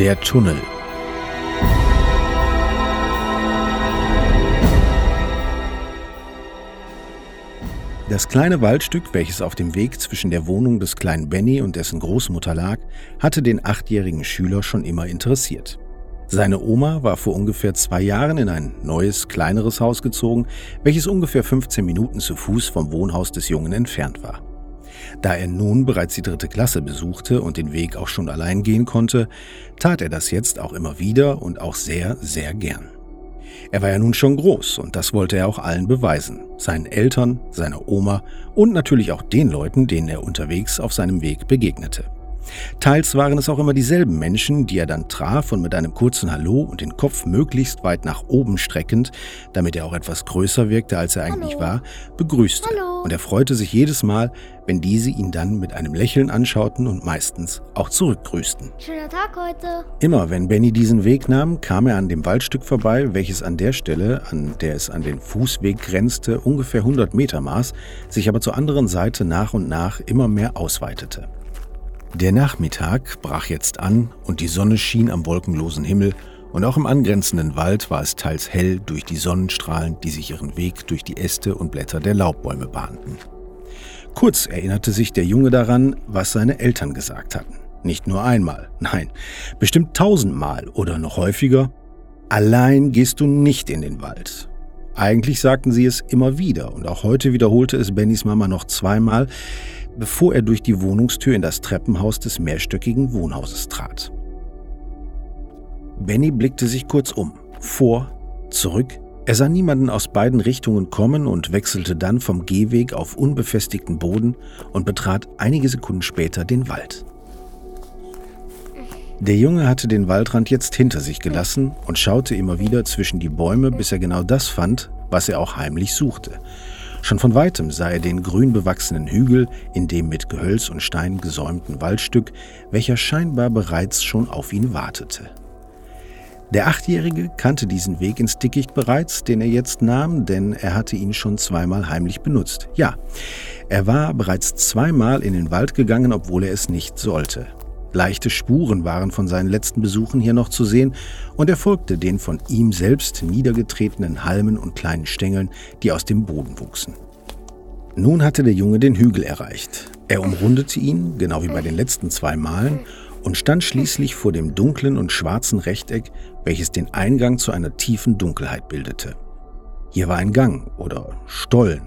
Der Tunnel. Das kleine Waldstück, welches auf dem Weg zwischen der Wohnung des kleinen Benny und dessen Großmutter lag, hatte den achtjährigen Schüler schon immer interessiert. Seine Oma war vor ungefähr zwei Jahren in ein neues, kleineres Haus gezogen, welches ungefähr 15 Minuten zu Fuß vom Wohnhaus des Jungen entfernt war. Da er nun bereits die dritte Klasse besuchte und den Weg auch schon allein gehen konnte, tat er das jetzt auch immer wieder und auch sehr, sehr gern. Er war ja nun schon groß und das wollte er auch allen beweisen. Seinen Eltern, seiner Oma und natürlich auch den Leuten, denen er unterwegs auf seinem Weg begegnete. Teils waren es auch immer dieselben Menschen, die er dann traf und mit einem kurzen Hallo und den Kopf möglichst weit nach oben streckend, damit er auch etwas größer wirkte, als er eigentlich Hallo. war, begrüßte. Hallo. Und er freute sich jedes Mal, wenn diese ihn dann mit einem Lächeln anschauten und meistens auch zurückgrüßten. Schöner Tag heute. Immer wenn Benny diesen Weg nahm, kam er an dem Waldstück vorbei, welches an der Stelle, an der es an den Fußweg grenzte, ungefähr 100 Meter maß, sich aber zur anderen Seite nach und nach immer mehr ausweitete. Der Nachmittag brach jetzt an und die Sonne schien am wolkenlosen Himmel und auch im angrenzenden Wald war es teils hell durch die Sonnenstrahlen, die sich ihren Weg durch die Äste und Blätter der Laubbäume bahnten. Kurz erinnerte sich der Junge daran, was seine Eltern gesagt hatten. Nicht nur einmal, nein, bestimmt tausendmal oder noch häufiger. Allein gehst du nicht in den Wald. Eigentlich sagten sie es immer wieder und auch heute wiederholte es Bennys Mama noch zweimal, bevor er durch die Wohnungstür in das Treppenhaus des mehrstöckigen Wohnhauses trat. Benny blickte sich kurz um, vor, zurück. Er sah niemanden aus beiden Richtungen kommen und wechselte dann vom Gehweg auf unbefestigten Boden und betrat einige Sekunden später den Wald. Der Junge hatte den Waldrand jetzt hinter sich gelassen und schaute immer wieder zwischen die Bäume, bis er genau das fand, was er auch heimlich suchte. Schon von weitem sah er den grün bewachsenen Hügel in dem mit Gehölz und Stein gesäumten Waldstück, welcher scheinbar bereits schon auf ihn wartete. Der Achtjährige kannte diesen Weg ins Dickicht bereits, den er jetzt nahm, denn er hatte ihn schon zweimal heimlich benutzt. Ja, er war bereits zweimal in den Wald gegangen, obwohl er es nicht sollte. Leichte Spuren waren von seinen letzten Besuchen hier noch zu sehen, und er folgte den von ihm selbst niedergetretenen Halmen und kleinen Stängeln, die aus dem Boden wuchsen. Nun hatte der Junge den Hügel erreicht. Er umrundete ihn, genau wie bei den letzten zwei Malen, und stand schließlich vor dem dunklen und schwarzen Rechteck, welches den Eingang zu einer tiefen Dunkelheit bildete. Hier war ein Gang oder Stollen,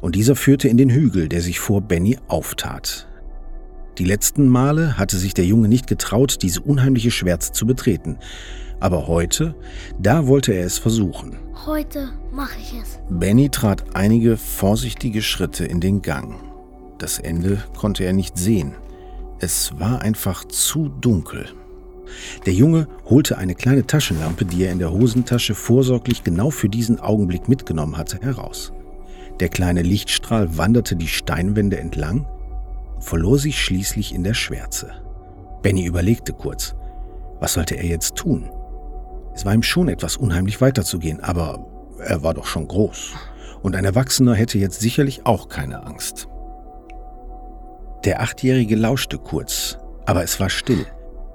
und dieser führte in den Hügel, der sich vor Benny auftat. Die letzten Male hatte sich der Junge nicht getraut, diese unheimliche Schwärze zu betreten. Aber heute, da wollte er es versuchen. Heute mache ich es. Benny trat einige vorsichtige Schritte in den Gang. Das Ende konnte er nicht sehen. Es war einfach zu dunkel. Der Junge holte eine kleine Taschenlampe, die er in der Hosentasche vorsorglich genau für diesen Augenblick mitgenommen hatte, heraus. Der kleine Lichtstrahl wanderte die Steinwände entlang verlor sich schließlich in der Schwärze. Benny überlegte kurz. Was sollte er jetzt tun? Es war ihm schon etwas unheimlich weiterzugehen, aber er war doch schon groß. Und ein Erwachsener hätte jetzt sicherlich auch keine Angst. Der Achtjährige lauschte kurz, aber es war still.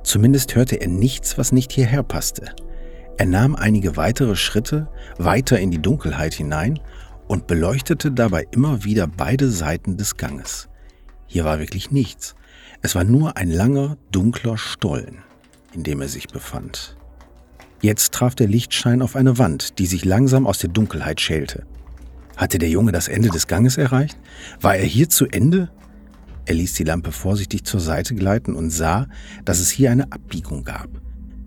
Zumindest hörte er nichts, was nicht hierher passte. Er nahm einige weitere Schritte weiter in die Dunkelheit hinein und beleuchtete dabei immer wieder beide Seiten des Ganges. Hier war wirklich nichts. Es war nur ein langer, dunkler Stollen, in dem er sich befand. Jetzt traf der Lichtschein auf eine Wand, die sich langsam aus der Dunkelheit schälte. Hatte der Junge das Ende des Ganges erreicht? War er hier zu Ende? Er ließ die Lampe vorsichtig zur Seite gleiten und sah, dass es hier eine Abbiegung gab.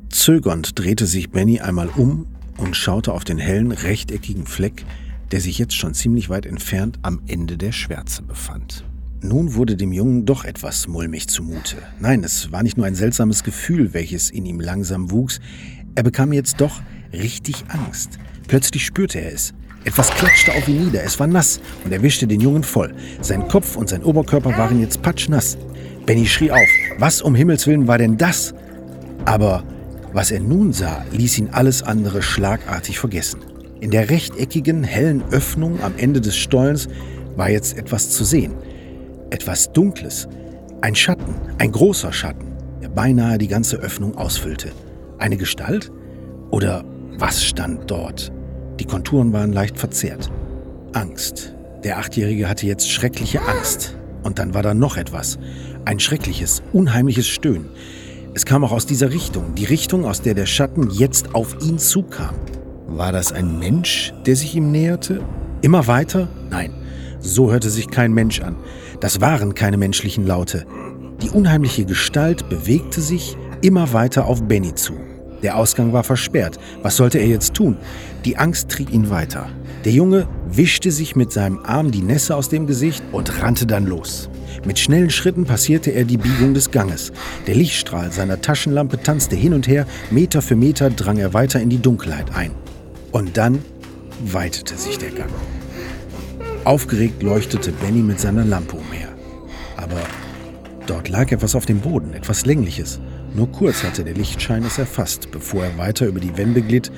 Zögernd drehte sich Benny einmal um und schaute auf den hellen, rechteckigen Fleck, der sich jetzt schon ziemlich weit entfernt am Ende der Schwärze befand. Nun wurde dem Jungen doch etwas mulmig zumute. Nein, es war nicht nur ein seltsames Gefühl, welches in ihm langsam wuchs, er bekam jetzt doch richtig Angst. Plötzlich spürte er es. Etwas klatschte auf ihn nieder, es war nass und er wischte den Jungen voll. Sein Kopf und sein Oberkörper waren jetzt patschnass. Benny schrie auf. Was um Himmels willen war denn das? Aber was er nun sah, ließ ihn alles andere schlagartig vergessen. In der rechteckigen, hellen Öffnung am Ende des Stollens war jetzt etwas zu sehen. Etwas Dunkles. Ein Schatten, ein großer Schatten. der beinahe die ganze Öffnung ausfüllte. Eine Gestalt? Oder was stand dort? Die Konturen waren leicht verzerrt. Angst. Der Achtjährige hatte jetzt schreckliche Angst. Und dann war da noch etwas. Ein schreckliches, unheimliches Stöhnen. Es kam auch aus dieser Richtung, die Richtung, aus der der Schatten jetzt auf ihn zukam. War das ein Mensch, der sich ihm näherte? Immer weiter? Nein, so hörte sich kein Mensch an. Das waren keine menschlichen Laute. Die unheimliche Gestalt bewegte sich immer weiter auf Benny zu. Der Ausgang war versperrt. Was sollte er jetzt tun? Die Angst trieb ihn weiter. Der Junge wischte sich mit seinem Arm die Nässe aus dem Gesicht und rannte dann los. Mit schnellen Schritten passierte er die Biegung des Ganges. Der Lichtstrahl seiner Taschenlampe tanzte hin und her, Meter für Meter drang er weiter in die Dunkelheit ein. Und dann weitete sich der Gang. Aufgeregt leuchtete Benny mit seiner Lampe umher. Aber dort lag etwas auf dem Boden, etwas Längliches. Nur kurz hatte der Lichtschein es erfasst, bevor er weiter über die Wände glitt.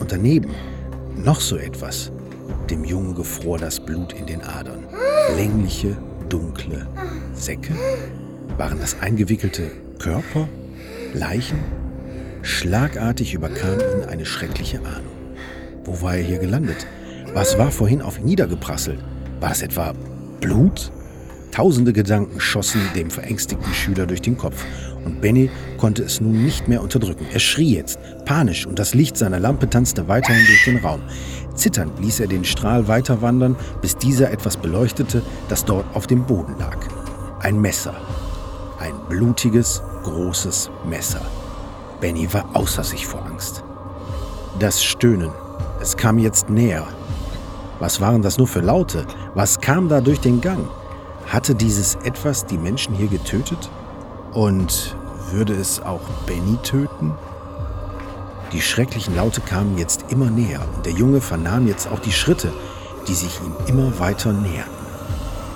Und daneben noch so etwas. Dem Jungen gefror das Blut in den Adern. Längliche, dunkle Säcke? Waren das eingewickelte Körper? Leichen? Schlagartig überkam ihn eine schreckliche Ahnung. Wo war er hier gelandet? Was war vorhin auf ihn niedergeprasselt? War es etwa Blut? Tausende Gedanken schossen dem verängstigten Schüler durch den Kopf und Benny konnte es nun nicht mehr unterdrücken. Er schrie jetzt, panisch, und das Licht seiner Lampe tanzte weiterhin durch den Raum. Zitternd ließ er den Strahl weiter wandern, bis dieser etwas beleuchtete, das dort auf dem Boden lag. Ein Messer. Ein blutiges, großes Messer. Benny war außer sich vor Angst. Das Stöhnen. Es kam jetzt näher. Was waren das nur für Laute? Was kam da durch den Gang? Hatte dieses etwas die Menschen hier getötet? Und würde es auch Benny töten? Die schrecklichen Laute kamen jetzt immer näher und der Junge vernahm jetzt auch die Schritte, die sich ihm immer weiter näherten.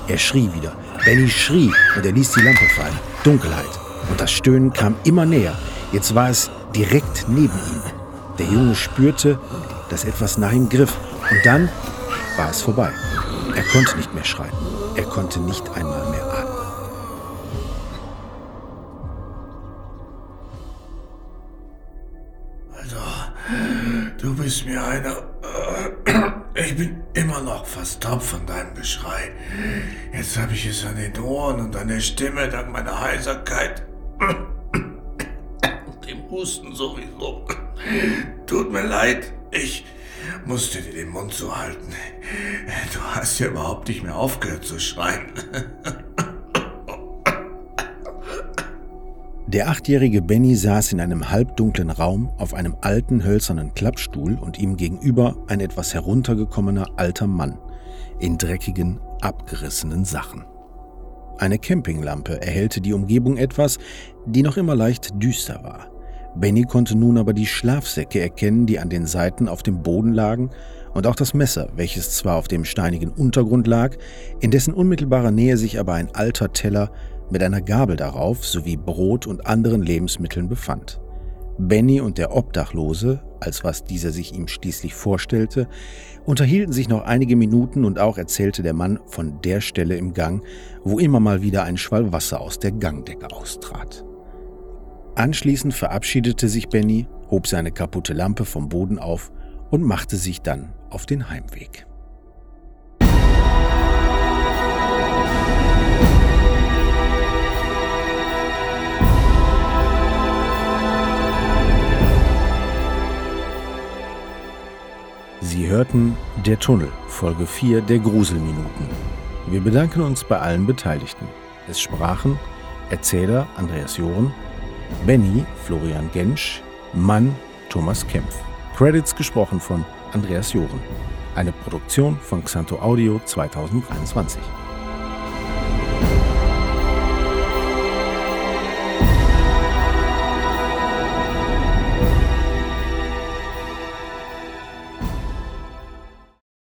Er schrie wieder. Benny schrie und er ließ die Lampe fallen. Dunkelheit. Und das Stöhnen kam immer näher. Jetzt war es direkt neben ihm. Der Junge spürte, dass etwas nach ihm griff. Und dann war es vorbei. Er konnte nicht mehr schreien. Er konnte nicht einmal mehr atmen. Du bist mir einer. Ich bin immer noch fast taub von deinem Geschrei. Jetzt habe ich es an den Ohren und an der Stimme dank meiner Heiserkeit. Und dem Husten sowieso. Tut mir leid. Ich musste dir den Mund zuhalten. Du hast ja überhaupt nicht mehr aufgehört zu schreien. Der achtjährige Benny saß in einem halbdunklen Raum auf einem alten hölzernen Klappstuhl und ihm gegenüber ein etwas heruntergekommener alter Mann in dreckigen, abgerissenen Sachen. Eine Campinglampe erhellte die Umgebung etwas, die noch immer leicht düster war. Benny konnte nun aber die Schlafsäcke erkennen, die an den Seiten auf dem Boden lagen, und auch das Messer, welches zwar auf dem steinigen Untergrund lag, in dessen unmittelbarer Nähe sich aber ein alter Teller mit einer Gabel darauf sowie Brot und anderen Lebensmitteln befand. Benny und der Obdachlose, als was dieser sich ihm schließlich vorstellte, unterhielten sich noch einige Minuten und auch erzählte der Mann von der Stelle im Gang, wo immer mal wieder ein Schwall Wasser aus der Gangdecke austrat. Anschließend verabschiedete sich Benny, hob seine kaputte Lampe vom Boden auf und machte sich dann auf den Heimweg. Sie hörten Der Tunnel, Folge 4 der Gruselminuten. Wir bedanken uns bei allen Beteiligten. Es sprachen Erzähler Andreas Joren, Benny Florian Gensch, Mann Thomas Kempf. Credits gesprochen von Andreas Joren. Eine Produktion von Xanto Audio 2023.